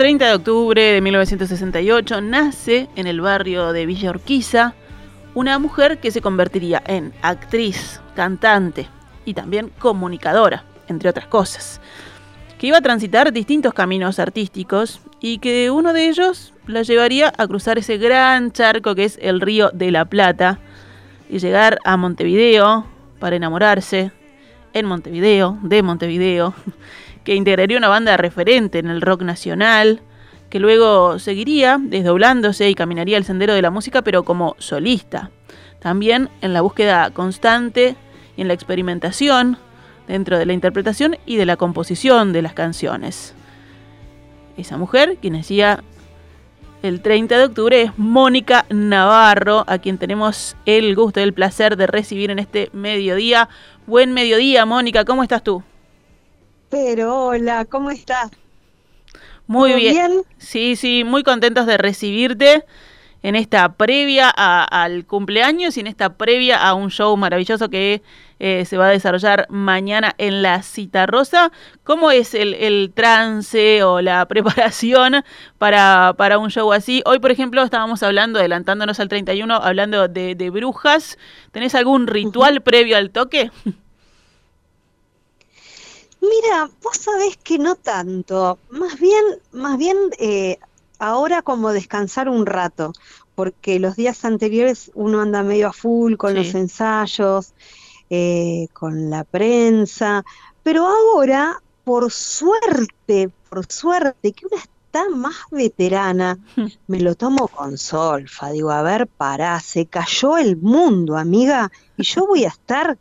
30 de octubre de 1968 nace en el barrio de Villa Urquiza una mujer que se convertiría en actriz, cantante y también comunicadora, entre otras cosas, que iba a transitar distintos caminos artísticos y que uno de ellos la llevaría a cruzar ese gran charco que es el río de la Plata y llegar a Montevideo para enamorarse en Montevideo, de Montevideo, que integraría una banda referente en el rock nacional, que luego seguiría desdoblándose y caminaría el sendero de la música, pero como solista. También en la búsqueda constante y en la experimentación dentro de la interpretación y de la composición de las canciones. Esa mujer, quien decía el 30 de octubre, es Mónica Navarro, a quien tenemos el gusto y el placer de recibir en este mediodía. Buen mediodía, Mónica, ¿cómo estás tú? Pero hola, ¿cómo estás? Muy ¿Todo bien. bien? Sí, sí, muy contentos de recibirte en esta previa a- al cumpleaños y en esta previa a un show maravilloso que eh, se va a desarrollar mañana en la Cita Rosa. ¿Cómo es el, el trance o la preparación para, para un show así? Hoy, por ejemplo, estábamos hablando, adelantándonos al 31, hablando de, de brujas. ¿Tenés algún ritual previo al toque? Mira, vos sabés que no tanto, más bien, más bien eh, ahora como descansar un rato, porque los días anteriores uno anda medio a full con los ensayos, eh, con la prensa, pero ahora, por suerte, por suerte, que una está más veterana, me lo tomo con solfa, digo, a ver, pará, se cayó el mundo, amiga, y yo voy a estar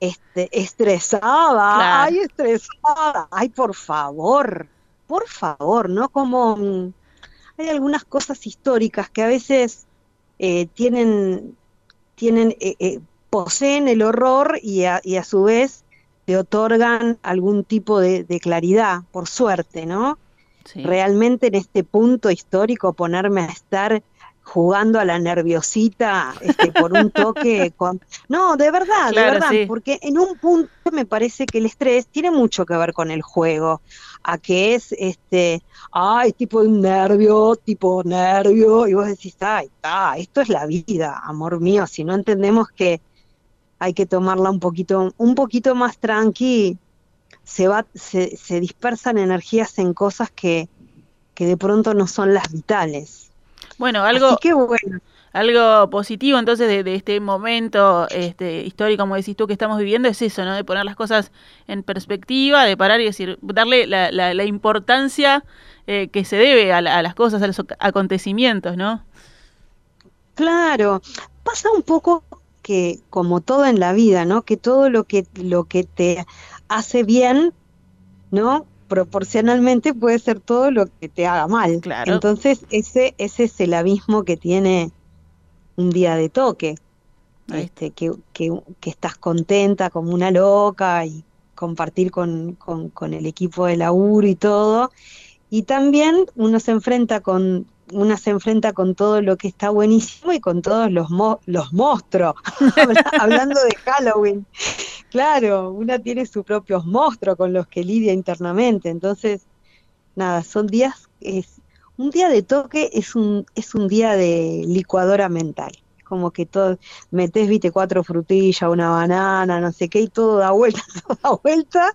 este, estresada, Claro. ay, estresada, ay, por favor, por favor, ¿no? Como mm, hay algunas cosas históricas que a veces eh, tienen, tienen, eh, eh, poseen el horror y a, y a su vez te otorgan algún tipo de, de claridad, por suerte, ¿no? Sí. Realmente en este punto histórico ponerme a estar jugando a la nerviosita este, por un toque con... No, de verdad, Claro, de verdad, sí. porque en un punto me parece que el estrés tiene mucho que ver con el juego, a que es este, ay, tipo un nervio, tipo nervio, y vos decís, ay, está, esto es la vida, amor mío, si no entendemos que hay que tomarla un poquito, un poquito más tranqui, se va, se, se dispersan energías en cosas que, que de pronto no son las vitales. Bueno, algo, Así que bueno, Algo positivo entonces de, de este momento este, histórico, como decís tú, que estamos viviendo, es eso, ¿no? De poner las cosas en perspectiva, de parar y decir, darle la, la- la importancia eh, que se debe a, la- a las cosas, a los ac- acontecimientos, ¿no? claro, pasa un poco que como todo en la vida, ¿no? Que todo lo que lo que te hace bien, ¿no? Proporcionalmente puede ser todo lo que te haga mal. Claro. Entonces, ese ese es el abismo que tiene un día de toque. Este, que, que, que estás contenta como una loca y compartir con, con, con el equipo de laburo y todo. Y también uno se enfrenta con, una se enfrenta con todo lo que está buenísimo y con todos los, mo- los monstruos, Habla- hablando de Halloween. Claro, una tiene sus propios monstruos con los que lidia internamente. Entonces, nada, son días, es, un día de toque es un, es un día de licuadora mental, como que todo, metes, viste, cuatro frutillas, una banana, no sé qué, y todo da vuelta, todo da vuelta,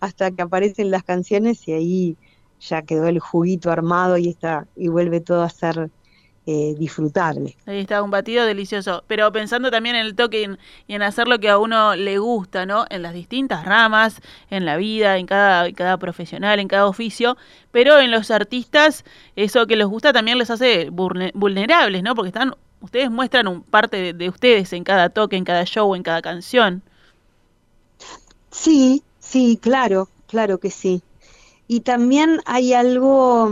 hasta que aparecen las canciones y ahí ya quedó el juguito armado y está, y vuelve todo a ser eh, disfrutable. Ahí está, un batido delicioso. Pero pensando también en el toque y en, hacer lo que a uno le gusta, ¿no? En las distintas ramas, en la vida, en cada, cada profesional, en cada oficio. Pero en los artistas, eso que les gusta también les hace vulnerables, ¿no? Porque están, ustedes muestran un parte de, ustedes en cada toque, en cada show, en cada canción. Sí, sí, claro, claro que sí. Y también hay algo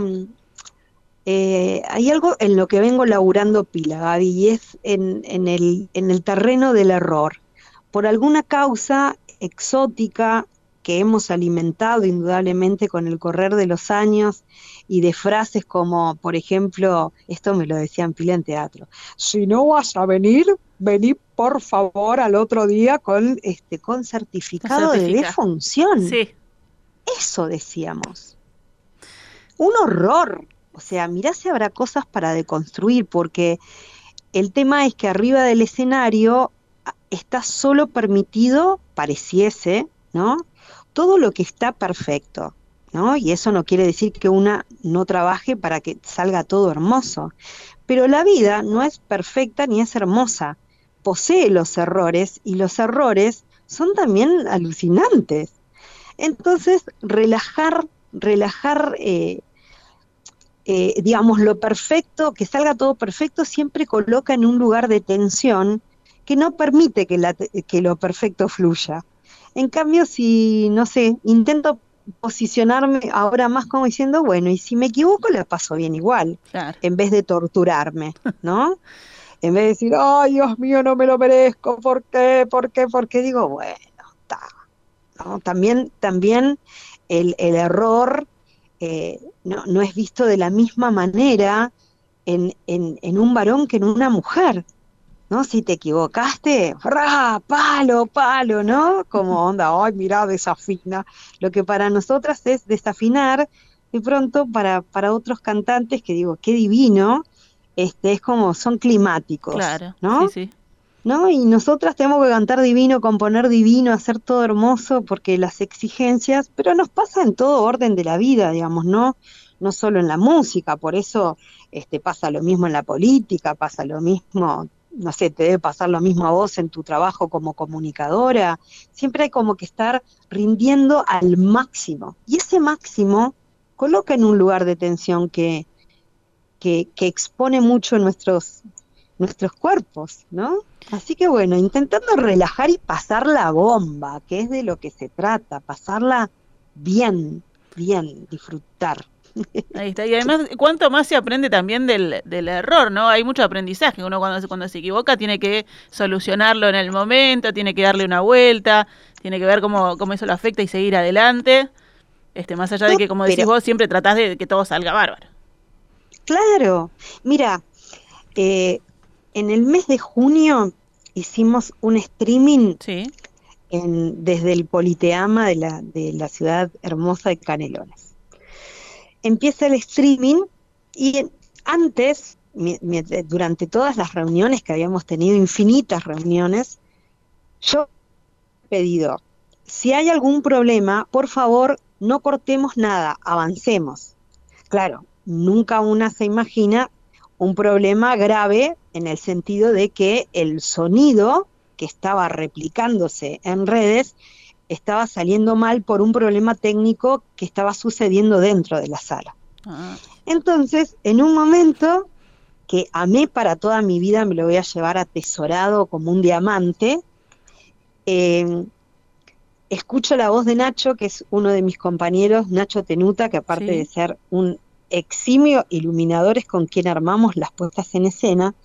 eh, hay algo en lo que vengo laburando pila, Gaby, y es en, en, el, en el terreno del error. Por alguna causa exótica que hemos alimentado indudablemente con el correr de los años y de frases como, por ejemplo, esto me lo decían pila en teatro, si no vas a venir, vení por favor al otro día con, este, con certificado de defunción. Sí. Eso decíamos. Un horror, o sea, mirá si habrá cosas para deconstruir, porque el tema es que arriba del escenario ah, está solo permitido, pareciese, ¿no? Todo lo que está perfecto, ¿no? Y eso no quiere decir que una no trabaje para que salga todo hermoso. Pero la vida no es perfecta ni es hermosa. Posee los errores y los errores son también alucinantes. Entonces, relajar, relajar eh, eh, digamos, lo perfecto, que salga todo perfecto, siempre coloca en un lugar de tensión que no permite que, la, que lo perfecto fluya. En cambio, si, no sé, intento posicionarme ahora más como diciendo, bueno, y si me equivoco, la paso bien igual, en vez de torturarme, ¿no? en vez de decir, ay, Dios mío, no me lo merezco, ¿por qué? ¿Por qué? Porque digo, bueno, está. ¿No? También, también el, el error eh, no, no, es visto de la misma manera en, en, un varón que en una mujer. ¿no? Si te equivocaste, ¡ra! palo, palo, ¿no? Como onda, ay, mira, desafina. Lo que para nosotras es desafinar, de pronto para, para otros cantantes que digo, qué divino, este, es como, son climáticos, claro, ¿no? Sí, sí. ¿No? Y nosotras tenemos que cantar divino, componer divino, hacer todo hermoso, porque las exigencias, pero nos pasa en todo orden de la vida, digamos, ¿no? No solo en la música, por eso este, pasa lo mismo en la política, pasa lo mismo, no sé, te debe pasar lo mismo a vos en tu trabajo como comunicadora. Siempre hay como que estar rindiendo al máximo. Y ese máximo coloca en un lugar de tensión que, que, que expone mucho nuestros, nuestros cuerpos, ¿no? Así que bueno, intentando relajar y pasar la bomba, que es de lo que se trata, pasarla bien, bien, disfrutar. Ahí está. Y además, ¿cuánto más se aprende también del, del error, no? Hay mucho aprendizaje. Uno cuando, cuando se equivoca tiene que solucionarlo en el momento, tiene que darle una vuelta, tiene que ver cómo, cómo eso lo afecta y seguir adelante. Este, más allá de que, como decís vos, siempre tratás de que todo salga bárbaro. Claro. Mira, eh, en el mes de junio hicimos un streaming en, desde el Politeama de la, de la ciudad hermosa de Canelones. Empieza el streaming y antes, durante todas las reuniones que habíamos tenido, infinitas reuniones, yo he pedido, si hay algún problema, por favor, no cortemos nada, avancemos. Claro, nunca una se imagina un problema grave en el sentido de que el sonido que estaba replicándose en redes estaba saliendo mal por un problema técnico que estaba sucediendo dentro de la sala. Ah. Entonces, en un momento que amé para toda mi vida, me lo voy a llevar atesorado como un diamante, em, escucho la voz de Nacho, que es uno de mis compañeros, Nacho Tenuta, que aparte de ser un eximio iluminadores con quien armamos las puestas en escena,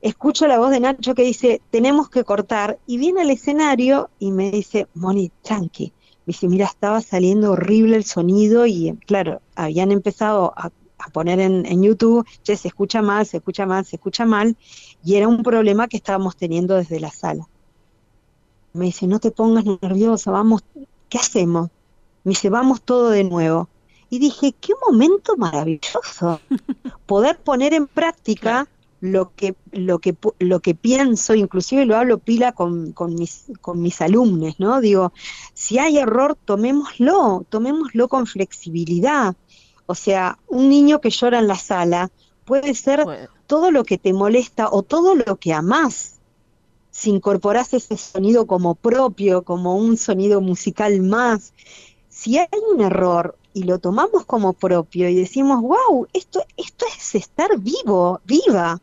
escucho la voz de Nacho que dice, tenemos que cortar, y viene al escenario y me dice, Moni, tranqui, me dice, mira, estaba saliendo horrible el sonido y claro, habían empezado a, poner en, en, YouTube, che, se escucha mal, se escucha mal, se escucha mal, y era un problema que estábamos teniendo desde la sala. Me dice, no te pongas nerviosa, vamos, ¿qué hacemos? Me dice, vamos todo de nuevo y dije, qué momento maravilloso poder poner en práctica lo que, lo que, lo que pienso, inclusive lo hablo pila con, con mis, con mis alumnos, ¿no? Digo, si hay error, tomémoslo, tomémoslo con flexibilidad. O sea, un niño que llora en la sala puede ser todo lo que te molesta o todo lo que amás. Si incorporás ese sonido como propio, como un sonido musical más. Si hay un error y lo tomamos como propio y decimos, wow, esto, esto es estar vivo, viva.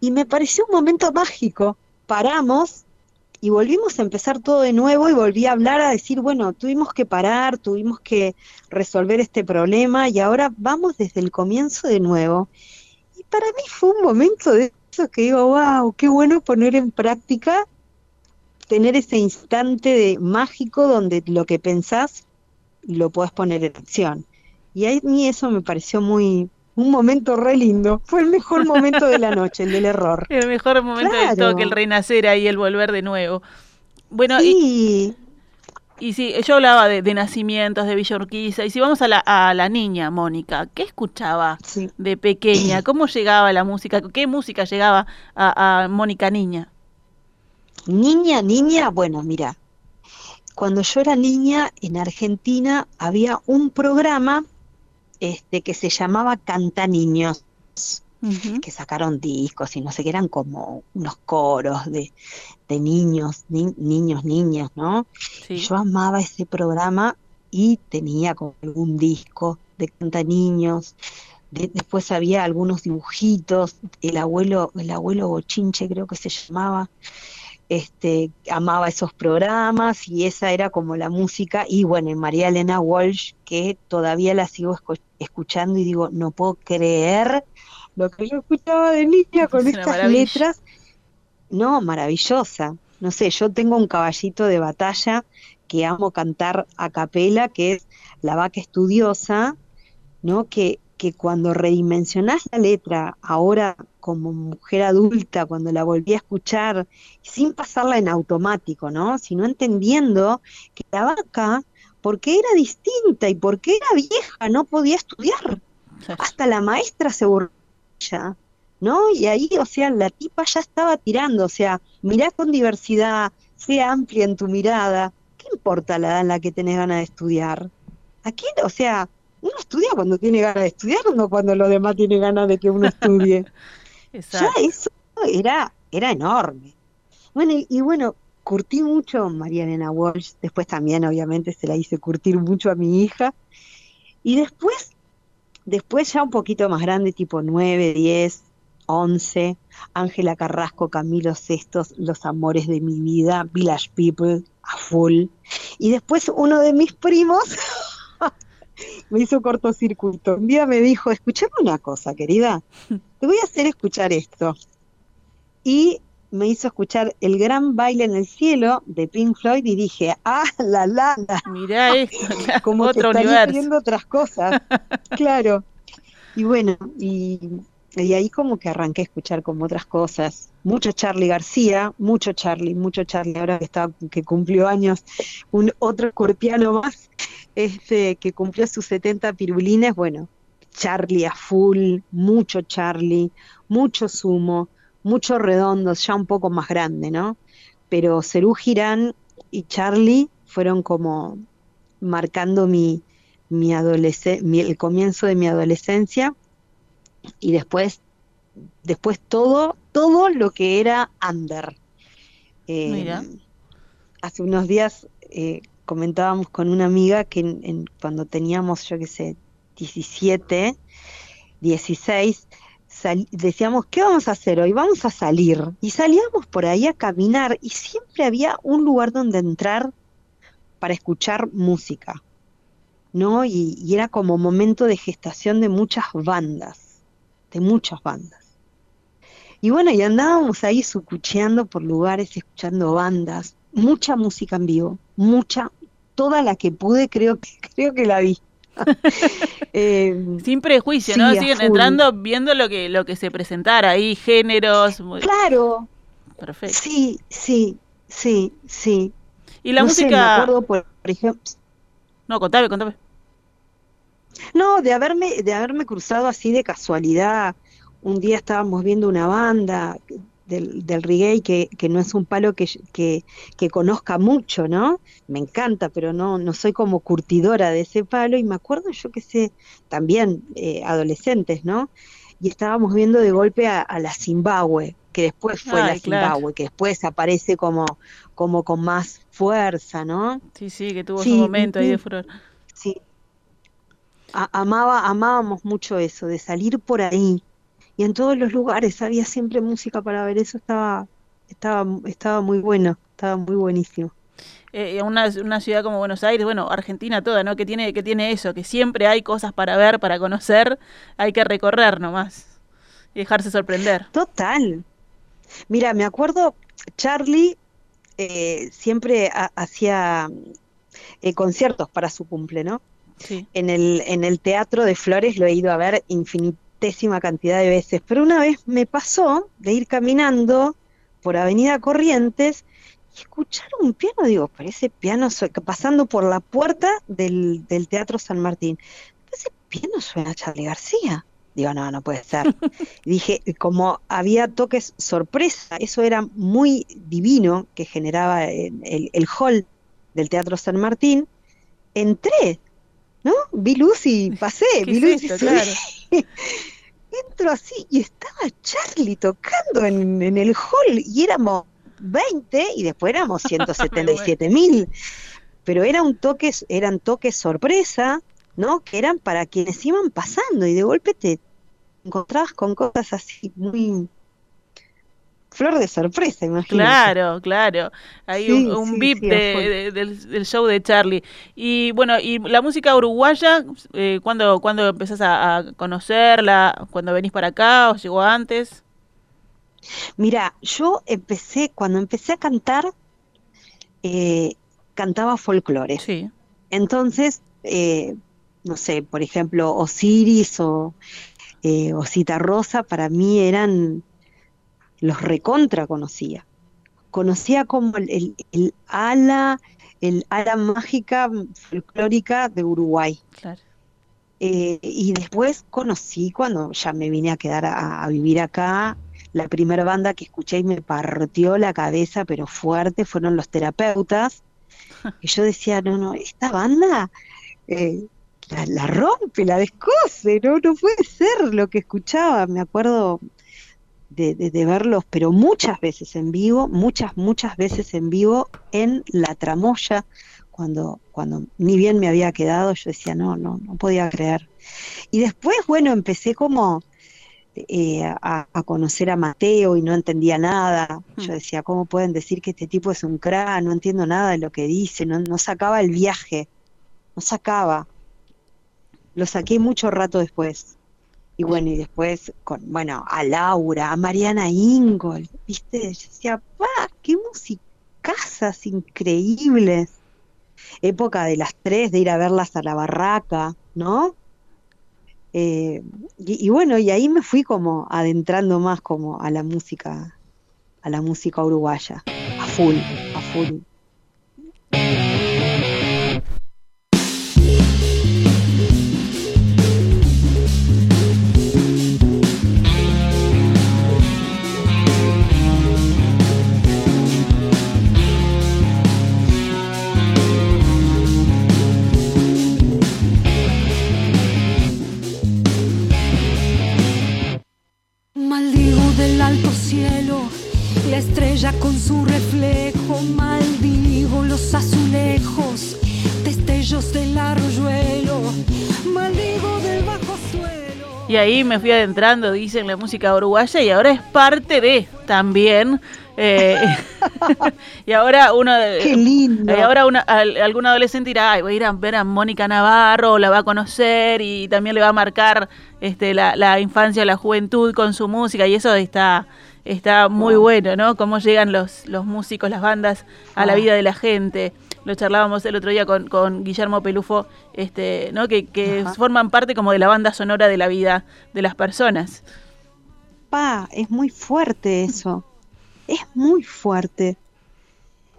Y me pareció un momento mágico. Paramos y volvimos a empezar todo de nuevo y volví a hablar, a decir, bueno, tuvimos que parar, tuvimos que resolver este problema y ahora vamos desde el comienzo de nuevo. Y para mí fue un momento de eso que digo, wow, qué bueno poner en práctica, tener ese instante de mágico donde lo que pensás lo podés poner en acción. Y a mí eso me pareció muy, un momento re lindo. Fue el mejor momento de la noche, el del error. El mejor momento Claro. toque, el renacer ahí, el volver de nuevo. Bueno, y, Sí, y sí, yo hablaba de, de nacimientos, de Villa Urquiza, y si vamos a la, a la niña, Mónica, ¿qué escuchaba sí. de pequeña? ¿Cómo llegaba la música? ¿Qué música llegaba a, a Mónica Niña? Niña, niña, bueno, mira, cuando yo era niña en Argentina había un programa este, que se llamaba Canta Niños, que sacaron discos y no sé qué, eran como unos coros de, de niños, ni- niños, niñas, ¿no? Sí. Yo amaba ese programa y tenía como algún disco de Canta Niños. De- después había algunos dibujitos, el abuelo, el abuelo Bochinche creo que se llamaba, este, amaba esos programas y esa era como la música. Y bueno, María Elena Walsh, que todavía la sigo escu- escuchando y digo, no puedo creer lo que yo escuchaba de niña con Es estas letras. No, maravillosa. No sé, yo tengo un caballito de batalla que amo cantar a capela, que es La vaca estudiosa, ¿no? Que, que cuando redimensionás la letra, ahora como mujer adulta, cuando la volví a escuchar, sin pasarla en automático, ¿no? Sino entendiendo que la vaca, porque era distinta y porque era vieja, no podía estudiar. Hasta la maestra se ella, ¿no? Y ahí, o sea, la tipa ya estaba tirando, o sea, mirá con diversidad, sea amplia en tu mirada. ¿Qué importa la edad en la que tenés ganas de estudiar? Aquí, o sea, uno estudia cuando tiene ganas de estudiar, no cuando los demás tienen ganas de que uno estudie. Ya eso era, era enorme. Bueno, y, y bueno, curtí mucho a María Elena Walsh, después también obviamente se la hice curtir mucho a mi hija, y después, después ya un poquito más grande, tipo 9, 10, 11, Ángela Carrasco, Camilo Sestos, Los Amores de mi vida, Village People, a full, y después uno de mis primos me hizo cortocircuito. Un día me dijo, escuchame una cosa, querida, te voy a hacer escuchar esto. Y me hizo escuchar El Gran Baile en el Cielo de Pink Floyd y dije, ah, la la, la, Mirá esto, como que otro estaría universo. viendo otras cosas. Claro. Y bueno, y, y ahí como que arranqué a escuchar como otras cosas. Mucho Charlie García, mucho Charlie, mucho Charlie, ahora que está, que cumplió años, un otro escorpiano más, este, que cumplió sus 70 pirulines, bueno, Charlie a full, mucho Charlie, mucho sumo, mucho redondos, ya un poco más grande, ¿no? Pero Cerú Girán y Charlie fueron como marcando mi, mi adolescencia, el comienzo de mi adolescencia y después, después todo, todo lo que era under. Eh, Mira. hace unos días eh, comentábamos con una amiga que en- en- cuando teníamos, yo qué sé, 17, 16, sal- decíamos, ¿qué vamos a hacer hoy? Vamos a salir. Y salíamos por ahí a caminar y siempre había un lugar donde entrar para escuchar música, ¿no? Y, y era como momento de gestación de muchas bandas, de muchas bandas. Y bueno, y andábamos ahí sucucheando por lugares, escuchando bandas, mucha música en vivo, mucha, toda la que pude, creo que, creo que la vi. Eh, Sin prejuicio, Sí, ¿no? Siguen entrando viendo lo que, lo que se presentara ahí, géneros. muy- claro, Perfecto. sí, sí, sí, sí. Y la No sé, me música. acuerdo, por, por ejemplo, No, contame, contame. No, de haberme, de haberme cruzado así de casualidad un día estábamos viendo una banda del, del reggae que, que no es un palo que, que, que conozca mucho, ¿no? Me encanta, pero no, no soy como curtidora de ese palo y me acuerdo yo que sé, también eh, adolescentes, ¿no? Y estábamos viendo de golpe a, a la Zimbabue, que después fue Ay, la claro. Zimbabue, que después aparece como, como con más fuerza, ¿no? Sí, sí, que tuvo Sí, su momento ahí de furor. Sí. A- amaba, amábamos mucho eso, de salir por ahí. Y en todos los lugares había siempre música para ver. Eso estaba, estaba, estaba muy bueno, estaba muy buenísimo. Eh, una, una ciudad como Buenos Aires, bueno, Argentina toda, ¿no? Que tiene, que tiene eso, que siempre hay cosas para ver, para conocer, hay que recorrer nomás y dejarse sorprender. Total. Mira, me acuerdo, Charlie eh, siempre ha- hacía eh, conciertos para su cumple, ¿no? Sí. En el, en el Teatro de Flores lo he ido a ver infinitésima cantidad de veces, pero una vez me pasó de ir caminando por Avenida Corrientes y escuchar un piano, digo, pero ese piano pasando por la puerta del, del Teatro San Martín, ese piano suena a Charlie García. Digo, no, no puede ser. Dije, como había toques sorpresa, eso era muy divino que generaba el, el- el hall del Teatro San Martín, entré, ¿no? Vi luz y pasé, ¿Qué vi es luz y esto? subí. Claro. Entro así y estaba Charlie tocando en, en el hall y éramos 20 y después éramos 177 mil. Pero era un toque, eran toques sorpresa, ¿no? Que eran para quienes iban pasando y de golpe te encontrabas con cosas así muy flor de sorpresa, imagínate. Claro, claro. Hay Sí, un, un sí, sí, de- del, del show de Charlie. Y bueno, y la música uruguaya, eh, ¿cuándo, cuándo empezás a, a conocerla? ¿Cuándo venís para acá o llegó antes? Mira, yo empecé, cuando empecé a cantar, eh, cantaba folclore. Sí. Entonces, eh, no sé, por ejemplo, Osiris o eh, Osita Rosa, para mí eran los recontra conocía. Conocía como el, el- el ala, el ala mágica folclórica de Uruguay. Claro. Eh, y después conocí cuando ya me vine a quedar a, a vivir acá. La primera banda que escuché y me partió la cabeza, pero fuerte, fueron los terapeutas. Y yo decía, no, no, esta banda eh, la, la rompe, la descose, no, no puede ser lo que escuchaba. Me acuerdo de, de- de verlos, pero muchas veces en vivo, muchas, muchas veces en vivo en La Tramoya, cuando, cuando ni bien me había quedado, yo decía, no, no, no podía creer. Y después, bueno, empecé como eh, a, a conocer a Mateo y no entendía nada. Yo Hmm. decía, ¿cómo pueden decir que este tipo es un crack? No entiendo nada de lo que dice, no, no sacaba el viaje, no sacaba. Lo saqué mucho rato después. Y bueno, y después, con, bueno, a Laura, a Mariana Ingol, ¿viste? Yo decía, ¡pa! ¡Qué musicazas increíbles! Época de las tres, de ir a verlas a la barraca, ¿no? Eh, y, y bueno, y ahí me fui como adentrando más como a la música, a la música uruguaya, a full, a full. Con su reflejo. Maldigo los azulejos, destellos del arroyuelo. Maldigo del bajo suelo. Y ahí me fui adentrando, dicen, la música uruguaya y ahora es parte de también. eh, y ahora uno... ¡Qué lindo! Y ahora una- al- algún adolescente dirá, Ay, voy a ir a ver a Mónica Navarro, la va a conocer y también le va a marcar este, la, la infancia, la juventud con su música y eso está, está muy Wow. bueno, ¿no? Cómo llegan los, los músicos, las bandas a la vida de la gente. Lo charlábamos el otro día con, con Guillermo Pelufo, este, ¿no? Que, que forman parte como de la banda sonora de la vida de las personas. Pa, es muy fuerte eso. Es muy fuerte.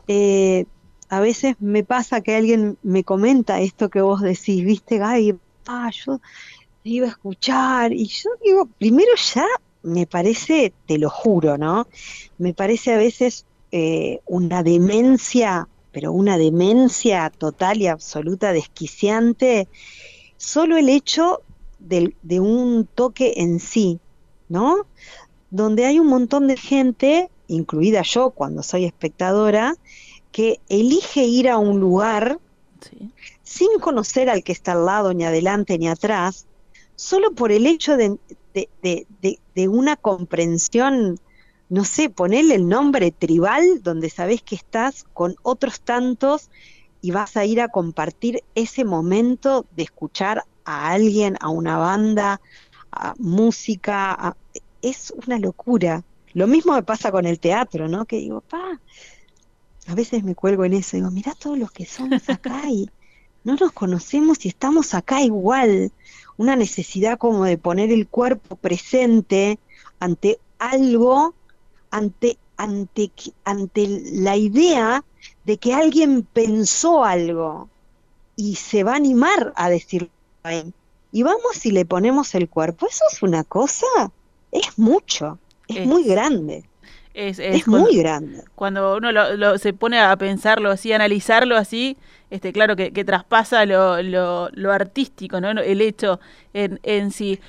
Eh, a veces me pasa que alguien me comenta esto que vos decís, viste, Gaby, pa, yo te iba a escuchar. Y yo digo, primero ya me parece, te lo juro, ¿no? Me parece a veces eh, una demencia, pero una demencia total y absoluta, desquiciante, solo el hecho de un toque en sí, ¿no? Donde hay un montón de gente, incluida yo cuando soy espectadora, que elige ir a un lugar Sí. sin conocer al que está al lado, ni adelante, ni atrás, solo por el hecho de, de- de- de- de una comprensión, no sé, ponerle el nombre tribal, donde sabes que estás con otros tantos y vas a ir a compartir ese momento de escuchar a alguien, a una banda, a música, a- es una locura. Lo mismo me pasa con el teatro, ¿no? Que digo, pa, a veces me cuelgo en eso, digo, mirá todos los que somos acá y no nos conocemos y estamos acá igual. Una necesidad como de poner el cuerpo presente ante algo, ante, ante, ante la idea de que alguien pensó algo y se va a animar a decirlo ahí. Y vamos y le ponemos el cuerpo. Eso es una cosa, es mucho, es, Es- muy grande, Es, es, es cuando, muy grande. cuando uno lo, lo- se pone a pensarlo así, a analizarlo así, este, claro que, que traspasa lo, lo, artístico, ¿no? El hecho en, en sí.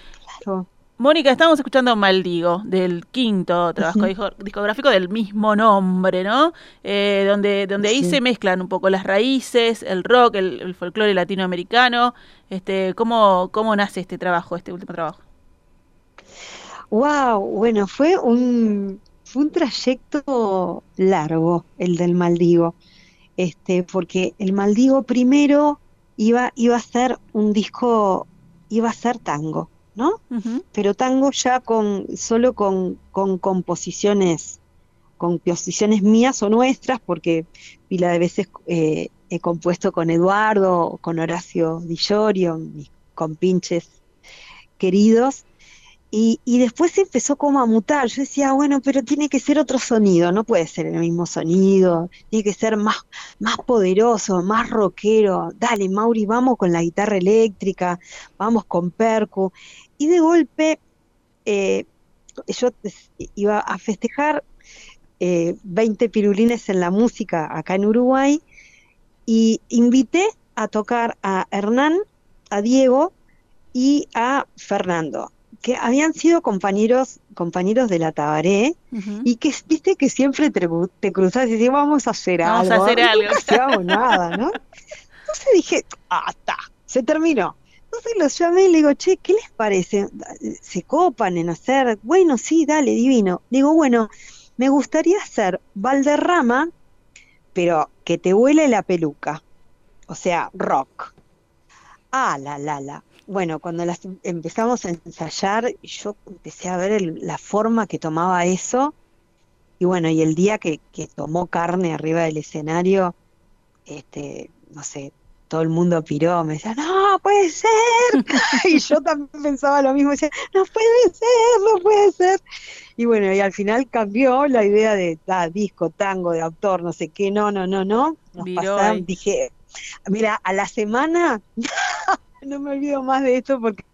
Claro. Mónica, estamos escuchando Maldigo, del quinto trabajo discográfico del mismo nombre, ¿no? Eh, donde donde ahí se mezclan un poco las raíces, el rock, el, el folclore latinoamericano. Este, ¿cómo, ¿Cómo nace este trabajo, este último trabajo? Wow, bueno, fue un, fue un trayecto largo el del Maldigo, este, porque el Maldigo primero iba, iba a ser un disco, iba a ser tango, ¿no? Pero tango ya con, solo con, con composiciones, con composiciones mías o nuestras, porque pila de veces eh, he compuesto con Eduardo, con Horacio Di Llorio, mis compinches queridos, y, y después empezó como a mutar. Yo decía, bueno, pero tiene que ser otro sonido, no puede ser el mismo sonido, tiene que ser más, más poderoso, más rockero. Dale, Mauri, vamos con la guitarra eléctrica, vamos con percu. Y de golpe, eh, yo iba a festejar eh, 20 pirulines en la música acá en Uruguay y invité a tocar a Hernán, a Diego y a Fernando, que habían sido compañeros, compañeros de la Tabaré y que viste que siempre te, te cruzas y decís, vamos a hacer Vamos a algo. hacer algo. hacíamos nada, ¿no? Entonces dije, ah, está, se terminó. Entonces los llamé y le digo, che, ¿qué les parece? ¿Se copan en hacer? Bueno, sí, dale, divino. Digo, bueno, me gustaría hacer Valderrama, pero que te huele la peluca. O sea, rock. Ah, la, la, la. Bueno, cuando las em- empezamos a ensayar, yo empecé a ver el- la forma que tomaba eso. Y bueno, y el día que, que tomó carne arriba del escenario, este, no sé, todo el mundo piró, me decía, no, puede ser. y yo también pensaba lo mismo, decía, no puede ser, no puede ser. Y bueno, y al final cambió la idea de ah, disco, tango, de autor, no sé qué, no, no, no, no. Nos pasaron, dije, mira, a la semana, no me olvido más de esto porque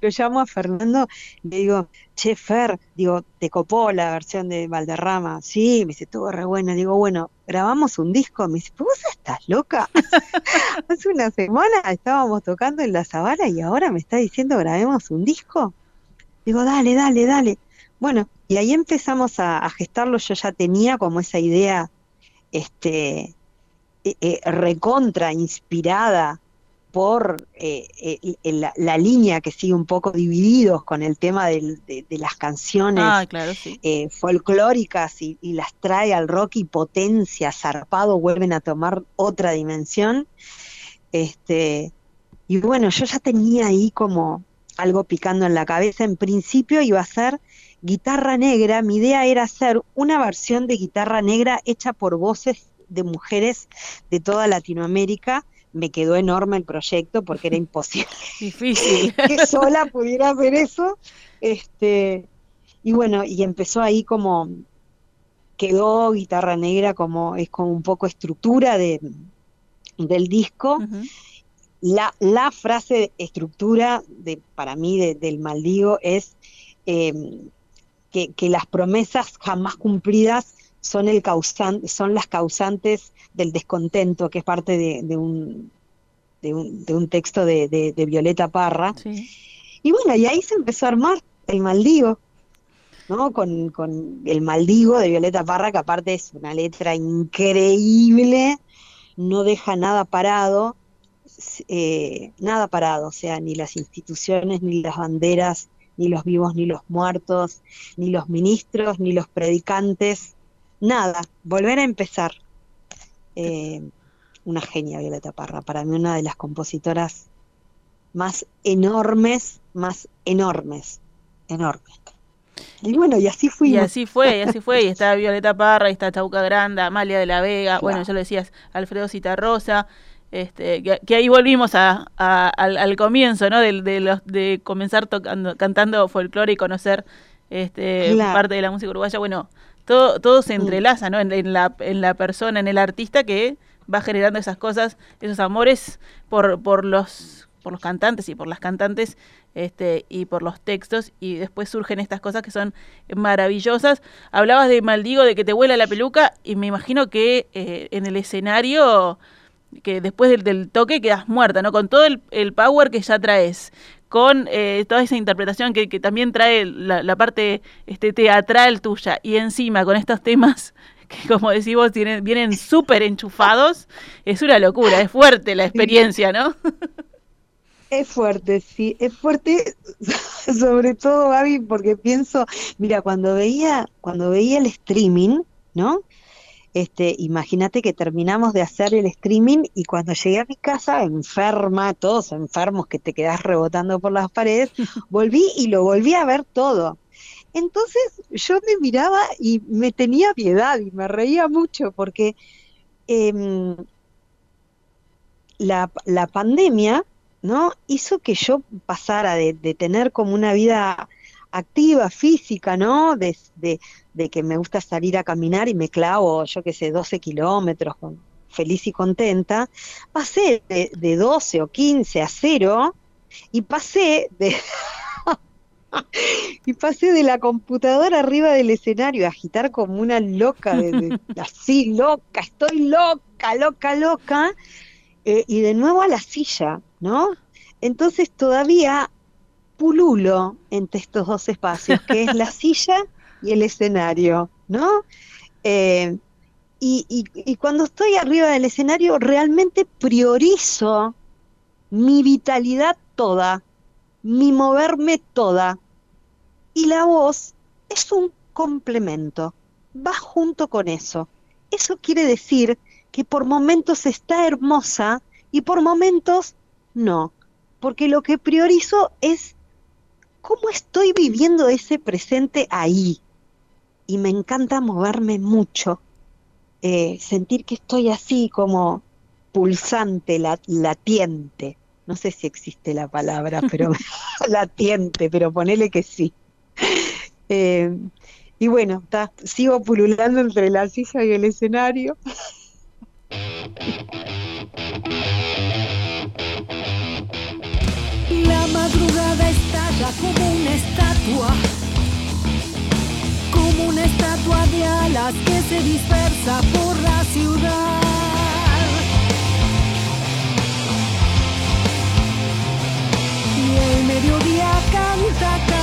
lo llamo a Fernando, le digo, che, Fer, digo, ¿te copó la versión de Valderrama? Sí, me dice, estuvo re buena. Digo, bueno, grabamos un disco. Me dice, ¿vos estás loca? Hace una semana estábamos tocando en la Zabala y ahora me está diciendo grabemos un disco. Digo, dale, dale, dale. Bueno, y ahí empezamos a, a gestarlo. Yo ya tenía como esa idea, este, eh, eh, recontra inspirada por eh, eh, la, la línea que sigue un poco divididos con el tema del- de, de las canciones Ah, claro, sí. eh, folclóricas y, y las trae al rock y potencia, zarpado, vuelven a tomar otra dimensión. Este, y bueno, yo ya tenía ahí como algo picando en la cabeza. En principio iba a ser guitarra negra. Mi idea era hacer una versión de guitarra negra hecha por voces de mujeres de toda Latinoamérica. Me quedó enorme el proyecto porque era imposible Difícil. que sola pudiera hacer eso. Este, y bueno, y empezó ahí como, quedó guitarra negra como, es como un poco estructura de, del disco. La, la frase estructura de, para mí de- del maldigo es eh, que, que las promesas jamás cumplidas son, el causan, son las causantes del descontento, que es parte de, de un, de, un, de un texto de, Violeta Parra. Sí. Y bueno, y ahí se empezó a armar el maldigo, ¿no? Con, con el maldigo de Violeta Parra, que aparte es una letra increíble, no deja nada parado, eh, nada parado, o sea, ni las instituciones, ni las banderas, ni los vivos, ni los muertos, ni los ministros, ni los predicantes, nada, volver a empezar. Eh, una genia Violeta Parra, para mí una de las compositoras más enormes, más enormes, enormes. Y bueno, y así Y fuimos. así fue, y así fue. Y está Violeta Parra, y está Chauca Granda, Amalia de la Vega, bueno, ya lo decías, Alfredo Citarrosa. Este, que, que ahí volvimos a, a- al, al comienzo, ¿no? De, de, los, de comenzar tocando, cantando folclore y conocer este, Claro. parte de la música uruguaya. Bueno, todo, todo se Mm. entrelaza, ¿no? En, en la, en la persona, en el artista que va generando esas cosas, esos amores por, por los por los cantantes y por las cantantes este, y por los textos y después surgen estas cosas que son maravillosas. Hablabas de Maldigo, de que te vuela la peluca y me imagino que eh, en el escenario, que después del, del toque quedas muerta, ¿no? Con todo el, el power que ya traes, con eh, toda esa interpretación que, que también trae la, la parte este, teatral tuya y encima con estos temas que como decís vos tienen, vienen súper enchufados, es una locura, es fuerte la experiencia, ¿no? Es fuerte, sí, es fuerte, sobre todo, Gaby, porque pienso, mira, cuando veía, cuando veía el streaming, ¿no? Este, imagínate que terminamos de hacer el streaming y cuando llegué a mi casa, enferma, todos enfermos que te quedás rebotando por las paredes, volví y lo volví a ver todo. Entonces yo me miraba y me tenía piedad y me reía mucho porque em, la, la pandemia, ¿no? hizo que yo pasara de, de tener como una vida activa, física, ¿no? De, de- de que me gusta salir a caminar y me clavo, yo qué sé, 12 kilómetros, con- feliz y contenta, pasé de, de 12 o 15 a cero y pasé de... Y pasé de la computadora arriba del escenario a agitar como una loca, de- de- así loca, estoy loca, loca, loca, eh, y de nuevo a la silla, ¿no? Entonces todavía pululo entre estos dos espacios, que es la silla y el escenario, ¿no? Eh, y, y- y cuando estoy arriba del escenario, realmente priorizo mi vitalidad toda, mi moverme toda. Y la voz es un complemento, va junto con eso. Eso quiere decir que por momentos está hermosa y por momentos no, porque lo que priorizo es cómo estoy viviendo ese presente ahí. Y me encanta moverme mucho, eh, sentir que estoy así como pulsante, la- latiente. No sé si existe la palabra, pero latiente, pero ponele que sí. Eh, y bueno, ta, sigo pululando entre la silla y el escenario. Como una estatua, como una estatua de alas que se dispersa por la ciudad. Y el mediodía canta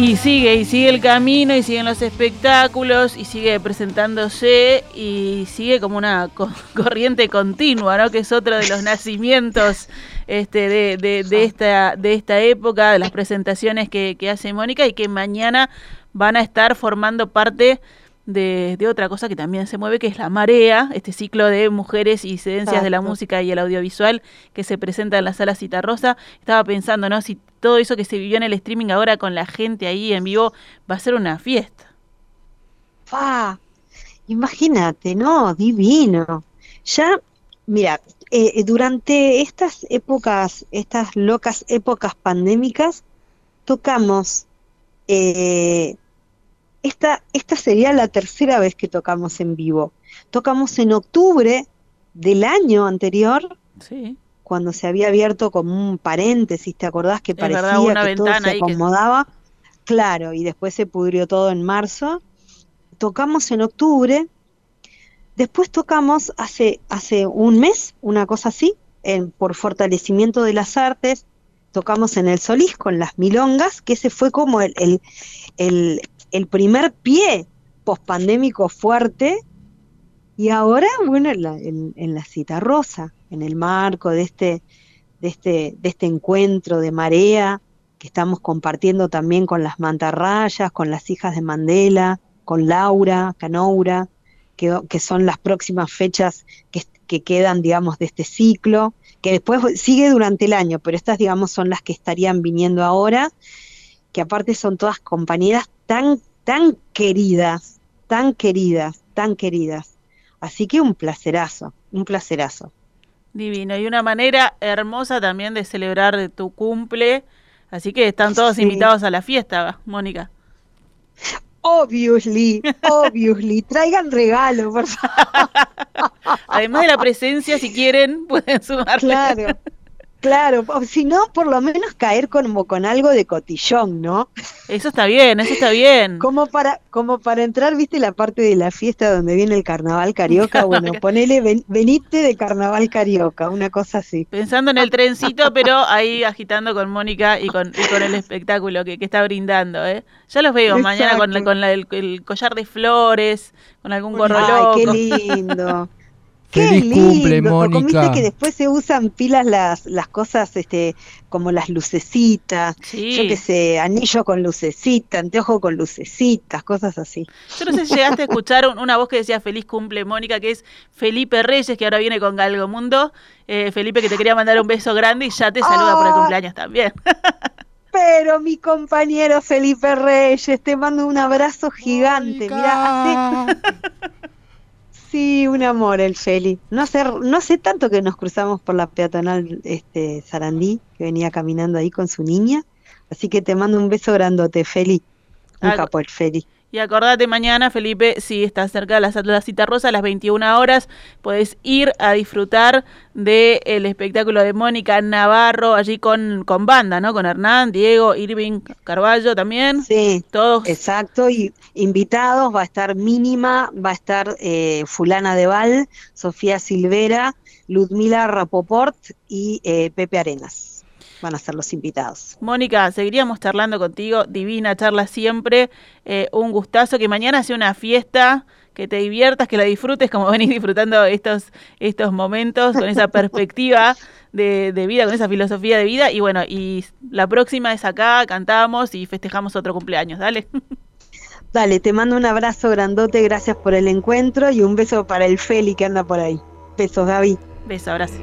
Y sigue, y sigue el camino, y siguen los espectáculos, y sigue presentándose, y sigue como una co- corriente continua, ¿no? Que es otro de los nacimientos este, de, de- de esta, de esta época, de las presentaciones que, que hace Mónica, y que mañana van a estar formando parte de, de otra cosa que también se mueve, que es la marea, este ciclo de mujeres y incidencias de la música y el audiovisual que se presenta en la sala Citarrosa. Estaba pensando, ¿no? Si todo eso que se vivió en el streaming ahora con la gente ahí en vivo va a ser una fiesta. Pa, imagínate, ¿no? Divino. Ya, mira, eh, durante estas épocas, estas locas épocas pandémicas, tocamos, eh, esta, esta sería la tercera vez que tocamos en vivo. Tocamos en octubre del año anterior, Sí. cuando se había abierto como un paréntesis, ¿te acordás que Es parecía verdad, una que todo se que- acomodaba? Claro, y después se pudrió todo en marzo. Tocamos en octubre, después tocamos hace, hace un mes, una cosa así, en- por fortalecimiento de las artes, tocamos en el Solís con las milongas, que ese fue como el, el, el, el primer pie pospandémico fuerte, y ahora, bueno, en la, en, en la cita rosa, en el marco de este, de este, de este encuentro de marea que estamos compartiendo también con las mantarrayas, con las hijas de Mandela, con Laura, Canoura, que, son las próximas fechas que, que quedan, digamos, de este ciclo, que después sigue durante el año, pero estas, digamos, son las que estarían viniendo ahora, que aparte son todas compañeras tan, tan queridas, tan queridas, tan queridas. Así que un placerazo, un placerazo. Divino. Y una manera hermosa también de celebrar tu cumple. Así que están todos Sí. invitados a la fiesta, Mónica. Obviously, obviously, traigan regalo, por favor. Además de la presencia, si quieren, pueden sumarle. Claro, claro, si no, por lo menos caer como con algo de cotillón, ¿no? Eso está bien, eso está bien. Como para, como para entrar, viste la parte de la fiesta donde viene el carnaval carioca, bueno, ponele ven- venite de carnaval carioca, una cosa así. Pensando en el trencito, pero ahí agitando con Mónica y con, y con el espectáculo que, que está brindando, ¿eh? Ya los veo mañana con, con la- el, el collar de flores, con algún gorro Ay, loco. qué lindo. Qué Feliz cumple, lindo. Como Mónica. viste que después se usan pilas las, las cosas, este, como las lucecitas, Sí. yo qué sé, anillo con lucecita, anteojo con lucecitas, cosas así. Yo no sé si llegaste a escuchar un- una voz que decía feliz cumple Mónica, que es Felipe Reyes, que ahora viene con Galgomundo. Eh, Felipe, que te quería mandar un beso grande y ya te saluda por el Ah. cumpleaños también. Pero mi compañero Felipe Reyes, te mando un abrazo gigante. Mira, hace, sí, un amor el Feli. No sé, no sé tanto que nos cruzamos por la peatonal este Sarandí, que venía caminando ahí con su niña. Así que te mando un beso grandote, Feli. Un capo el Feli. Y acordate mañana, Felipe, si estás cerca de la, la cita rosa a las 21 horas, puedes ir a disfrutar del espectáculo de Mónica Navarro, allí con, con banda, ¿no? Con Hernán, Diego, Irving, Carballo también. Sí, Todos. exacto. Y invitados va a estar Mínima, va a estar eh, Fulana de Val, Sofía Silvera, Ludmila Rapoport y eh, Pepe Arenas. Van a ser los invitados. Mónica, seguiríamos charlando contigo, divina charla siempre, eh, un gustazo, que mañana sea una fiesta, que te diviertas, que la disfrutes como venís disfrutando estos, estos momentos, con esa perspectiva de, de vida, con esa filosofía de vida, y bueno, y la próxima es acá, cantamos y festejamos otro cumpleaños, dale. Dale, te mando un abrazo grandote, gracias por el encuentro y un beso para el Feli que anda por ahí. Besos, Gaby. Beso, abrazo.